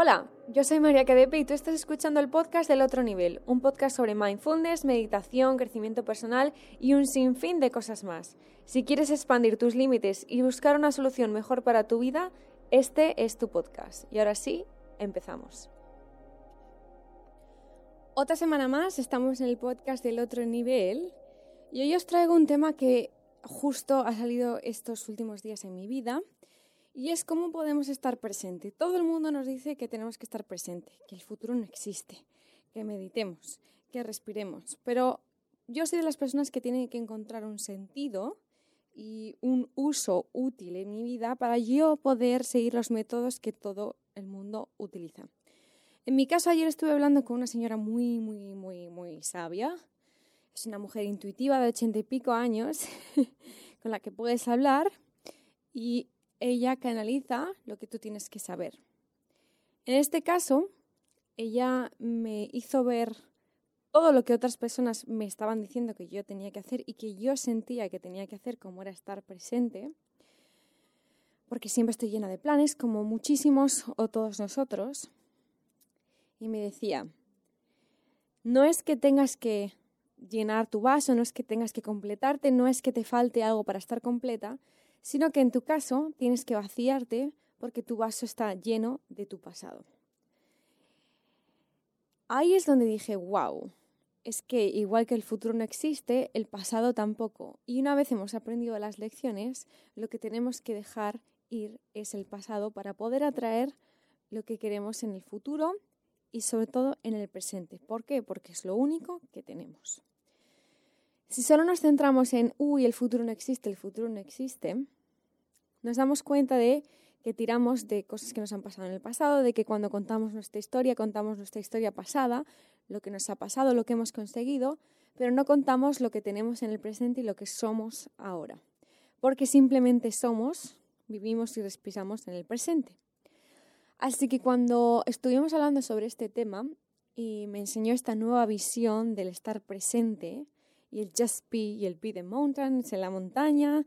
Hola, yo soy María Cadepe y tú estás escuchando el podcast del otro nivel, un podcast sobre mindfulness, meditación, crecimiento personal y un sinfín de cosas más. Si quieres expandir tus límites y buscar una solución mejor para tu vida, este es tu podcast. Y ahora sí, empezamos. Otra semana más estamos en el podcast del otro nivel y hoy os traigo un tema que justo ha salido estos últimos días en mi vida y es cómo podemos estar presente. Todo el mundo nos dice que tenemos que estar presente, que el futuro no existe, que meditemos, que respiremos. Pero yo soy de las personas que tienen que encontrar un sentido y un uso útil en mi vida para yo poder seguir los métodos que todo el mundo utiliza. En mi caso, ayer estuve hablando con una señora muy, muy, muy, muy sabia. Es una mujer intuitiva de ochenta y pico años con la que puedes hablar y ella canaliza lo que tú tienes que saber. En este caso, ella me hizo ver todo lo que otras personas me estaban diciendo que yo tenía que hacer y que yo sentía que tenía que hacer, como era estar presente, porque siempre estoy llena de planes, como muchísimos o todos nosotros. Y me decía, no es que tengas que llenar tu vaso, no es que tengas que completarte, no es que te falte algo para estar completa, sino que en tu caso tienes que vaciarte porque tu vaso está lleno de tu pasado. Ahí es donde dije, wow, es que igual que el futuro no existe, el pasado tampoco. Y una vez hemos aprendido las lecciones, lo que tenemos que dejar ir es el pasado para poder atraer lo que queremos en el futuro y sobre todo en el presente. ¿Por qué? Porque es lo único que tenemos. Si solo nos centramos en, uy, el futuro no existe, el futuro no existe, nos damos cuenta de que tiramos de cosas que nos han pasado en el pasado, de que cuando contamos nuestra historia, contamos nuestra historia pasada, lo que nos ha pasado, lo que hemos conseguido, pero no contamos lo que tenemos en el presente y lo que somos ahora. Porque simplemente somos, vivimos y respiramos en el presente. Así que cuando estuvimos hablando sobre este tema y me enseñó esta nueva visión del estar presente, y el Just Be y el Be the Mountains en la montaña.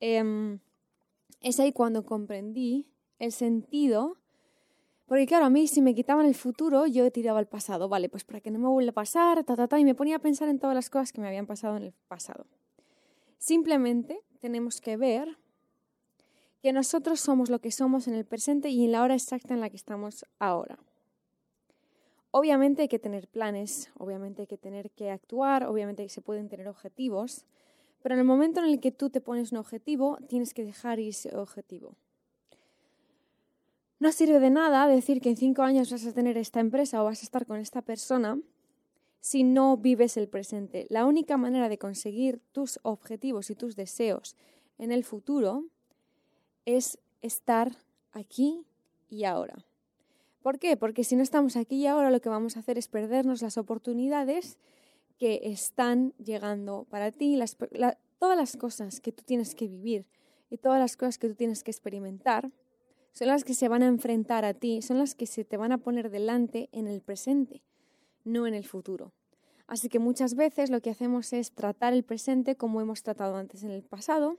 Em, es ahí cuando comprendí el sentido, porque claro, a mí si me quitaban el futuro, yo tiraba al pasado, vale, pues para que no me vuelva a pasar, ta, ta, ta, y me ponía a pensar en todas las cosas que me habían pasado en el pasado. Simplemente tenemos que ver que nosotros somos lo que somos en el presente y en la hora exacta en la que estamos ahora. Obviamente hay que tener planes, obviamente hay que tener que actuar, obviamente se pueden tener objetivos, pero en el momento en el que tú te pones un objetivo, tienes que dejar ese objetivo. No sirve de nada decir que en cinco años vas a tener esta empresa o vas a estar con esta persona si no vives el presente. La única manera de conseguir tus objetivos y tus deseos en el futuro es estar aquí y ahora. ¿Por qué? Porque si no estamos aquí y ahora lo que vamos a hacer es perdernos las oportunidades que están llegando para ti, todas las cosas que tú tienes que vivir y todas las cosas que tú tienes que experimentar son las que se van a enfrentar a ti, son las que se te van a poner delante en el presente, no en el futuro. Así que muchas veces lo que hacemos es tratar el presente como hemos tratado antes en el pasado,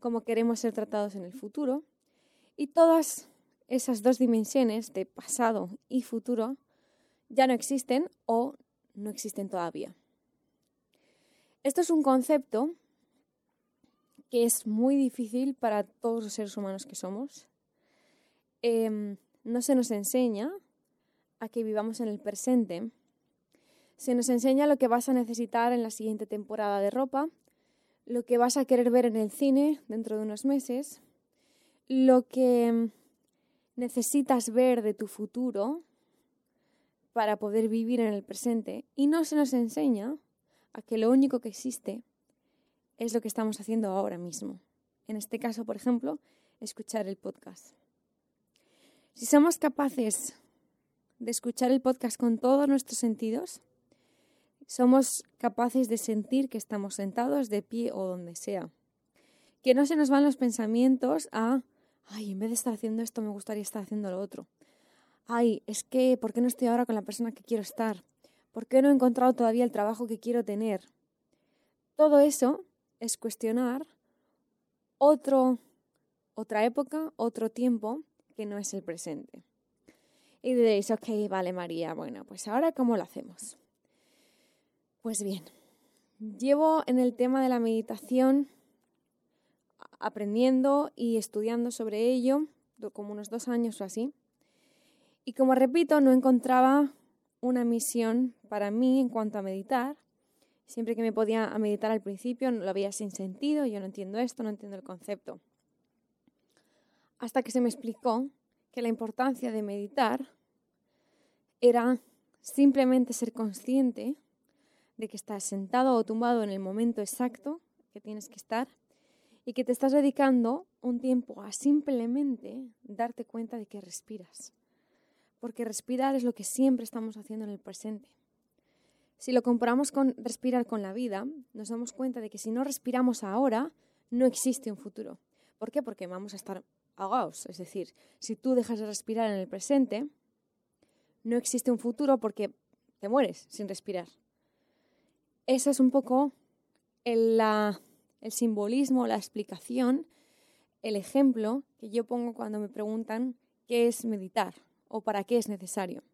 como queremos ser tratados en el futuro, y todas esas dos dimensiones de pasado y futuro ya no existen o no existen todavía. Esto es un concepto que es muy difícil para todos los seres humanos que somos. Em, no se nos enseña a que vivamos en el presente. Se nos enseña lo que vas a necesitar en la siguiente temporada de ropa, lo que vas a querer ver en el cine dentro de unos meses, lo que necesitas ver de tu futuro para poder vivir en el presente y no se nos enseña a que lo único que existe es lo que estamos haciendo ahora mismo. En este caso, por ejemplo, escuchar el podcast. Si somos capaces de escuchar el podcast con todos nuestros sentidos, somos capaces de sentir que estamos sentados de pie o donde sea. Que no se nos van los pensamientos a ay, en vez de estar haciendo esto, me gustaría estar haciendo lo otro. Ay, es que, ¿por qué no estoy ahora con la persona que quiero estar? ¿Por qué no he encontrado todavía el trabajo que quiero tener? Todo eso es cuestionar otro, otra época, otro tiempo que no es el presente. Y diréis, ok, vale María, bueno, pues ahora ¿cómo lo hacemos? Pues bien, llevo en el tema de la meditación aprendiendo y estudiando sobre ello como unos dos años o así. Y como repito, no encontraba una misión para mí en cuanto a meditar. Siempre que me podía meditar al principio lo veía sin sentido, yo no entiendo esto, no entiendo el concepto. Hasta que se me explicó que la importancia de meditar era simplemente ser consciente de que estás sentado o tumbado en el momento exacto que tienes que estar y que te estás dedicando un tiempo a simplemente darte cuenta de que respiras. Porque respirar es lo que siempre estamos haciendo en el presente. Si lo comparamos con respirar con la vida, nos damos cuenta de que si no respiramos ahora, no existe un futuro. ¿Por qué? Porque vamos a estar ahogados. Es decir, si tú dejas de respirar en el presente, no existe un futuro porque te mueres sin respirar. Esa es un poco la el simbolismo, la explicación, el ejemplo que yo pongo cuando me preguntan qué es meditar o para qué es necesario.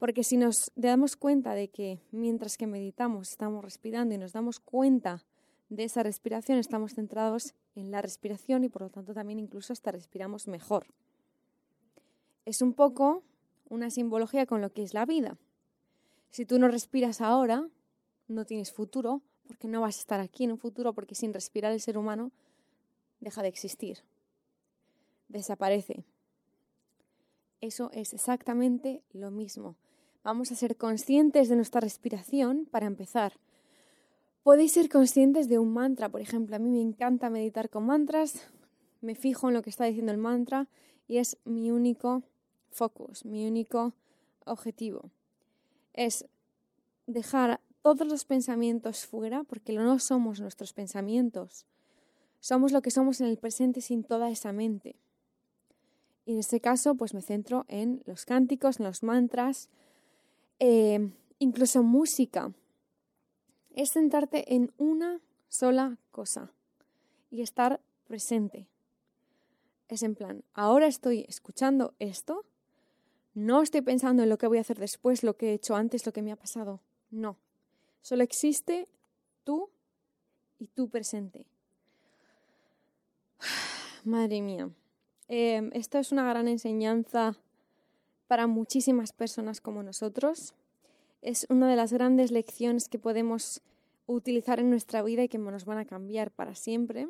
Porque si nos damos cuenta de que mientras que meditamos estamos respirando y nos damos cuenta de esa respiración, estamos centrados en la respiración y por lo tanto también incluso hasta respiramos mejor. Es un poco una simbología con lo que es la vida. Si tú no respiras ahora, no tienes futuro, porque no vas a estar aquí en un futuro, porque sin respirar el ser humano deja de existir, desaparece. Eso es exactamente lo mismo. Vamos a ser conscientes de nuestra respiración para empezar. Podéis ser conscientes de un mantra, por ejemplo, a mí me encanta meditar con mantras, me fijo en lo que está diciendo el mantra y es mi único focus, mi único objetivo. Es dejar todos los pensamientos fuera, porque no somos nuestros pensamientos. Somos lo que somos en el presente sin toda esa mente. Y en este caso, pues me centro en los cánticos, en los mantras, eh, incluso música. Es centrarte en una sola cosa y estar presente. Es en plan, ahora estoy escuchando esto, no estoy pensando en lo que voy a hacer después, lo que he hecho antes, lo que me ha pasado. No, Solo existe tú y tú presente. Madre mía. Eh, esto es una gran enseñanza para muchísimas personas como nosotros. Es una de las grandes lecciones que podemos utilizar en nuestra vida y que nos van a cambiar para siempre.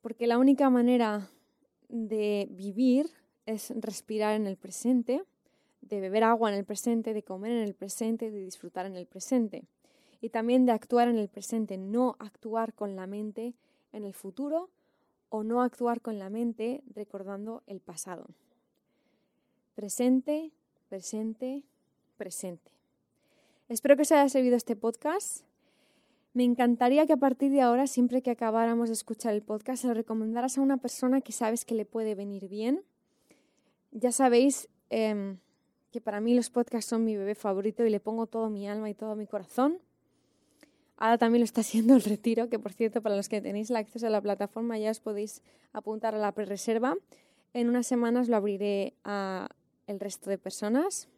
Porque la única manera de vivir es respirar en el presente de beber agua en el presente, de comer en el presente, de disfrutar en el presente. Y también de actuar en el presente, no actuar con la mente en el futuro o no actuar con la mente recordando el pasado. Presente, presente, presente. Espero que os haya servido este podcast. Me encantaría que a partir de ahora, siempre que acabáramos de escuchar el podcast, lo recomendaras a una persona que sabes que le puede venir bien. Ya sabéis, em, que para mí los podcasts son mi bebé favorito y le pongo todo mi alma y todo mi corazón. Ahora también lo está haciendo el retiro, que por cierto, para los que tenéis el acceso a la plataforma ya os podéis apuntar a la pre-reserva. En unas semanas lo abriré a el resto de personas.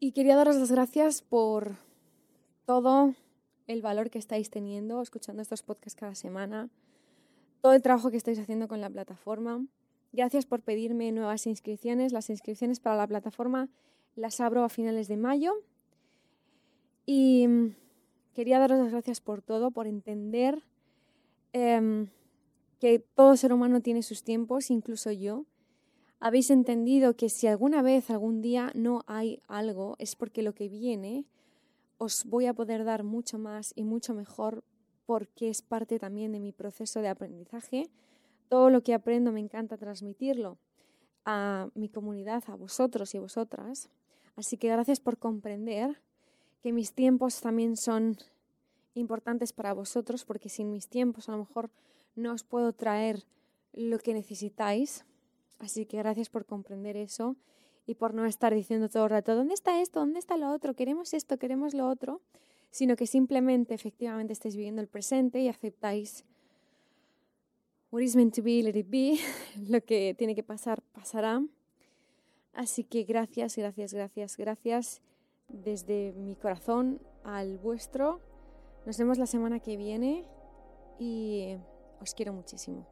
Y quería daros las gracias por todo el valor que estáis teniendo escuchando estos podcasts cada semana, todo el trabajo que estáis haciendo con la plataforma. Gracias por pedirme nuevas inscripciones. Las inscripciones para la plataforma las abro a finales de mayo. Y mm, quería daros las gracias por todo, por entender em, que todo ser humano tiene sus tiempos, incluso yo. Habéis entendido que si alguna vez, algún día no hay algo, es porque lo que viene os voy a poder dar mucho más y mucho mejor porque es parte también de mi proceso de aprendizaje todo lo que aprendo me encanta transmitirlo a mi comunidad, a vosotros y vosotras. Así que gracias por comprender que mis tiempos también son importantes para vosotros, porque sin mis tiempos a lo mejor no os puedo traer lo que necesitáis. Así que gracias por comprender eso y por no estar diciendo todo el rato, ¿dónde está esto? ¿Dónde está lo otro? Queremos esto, queremos lo otro, sino que simplemente efectivamente estáis viviendo el presente y aceptáis what is meant to be, let it be. Lo que tiene que pasar, pasará. Así que gracias, gracias, gracias, gracias desde mi corazón al vuestro. Nos vemos la semana que viene y os quiero muchísimo.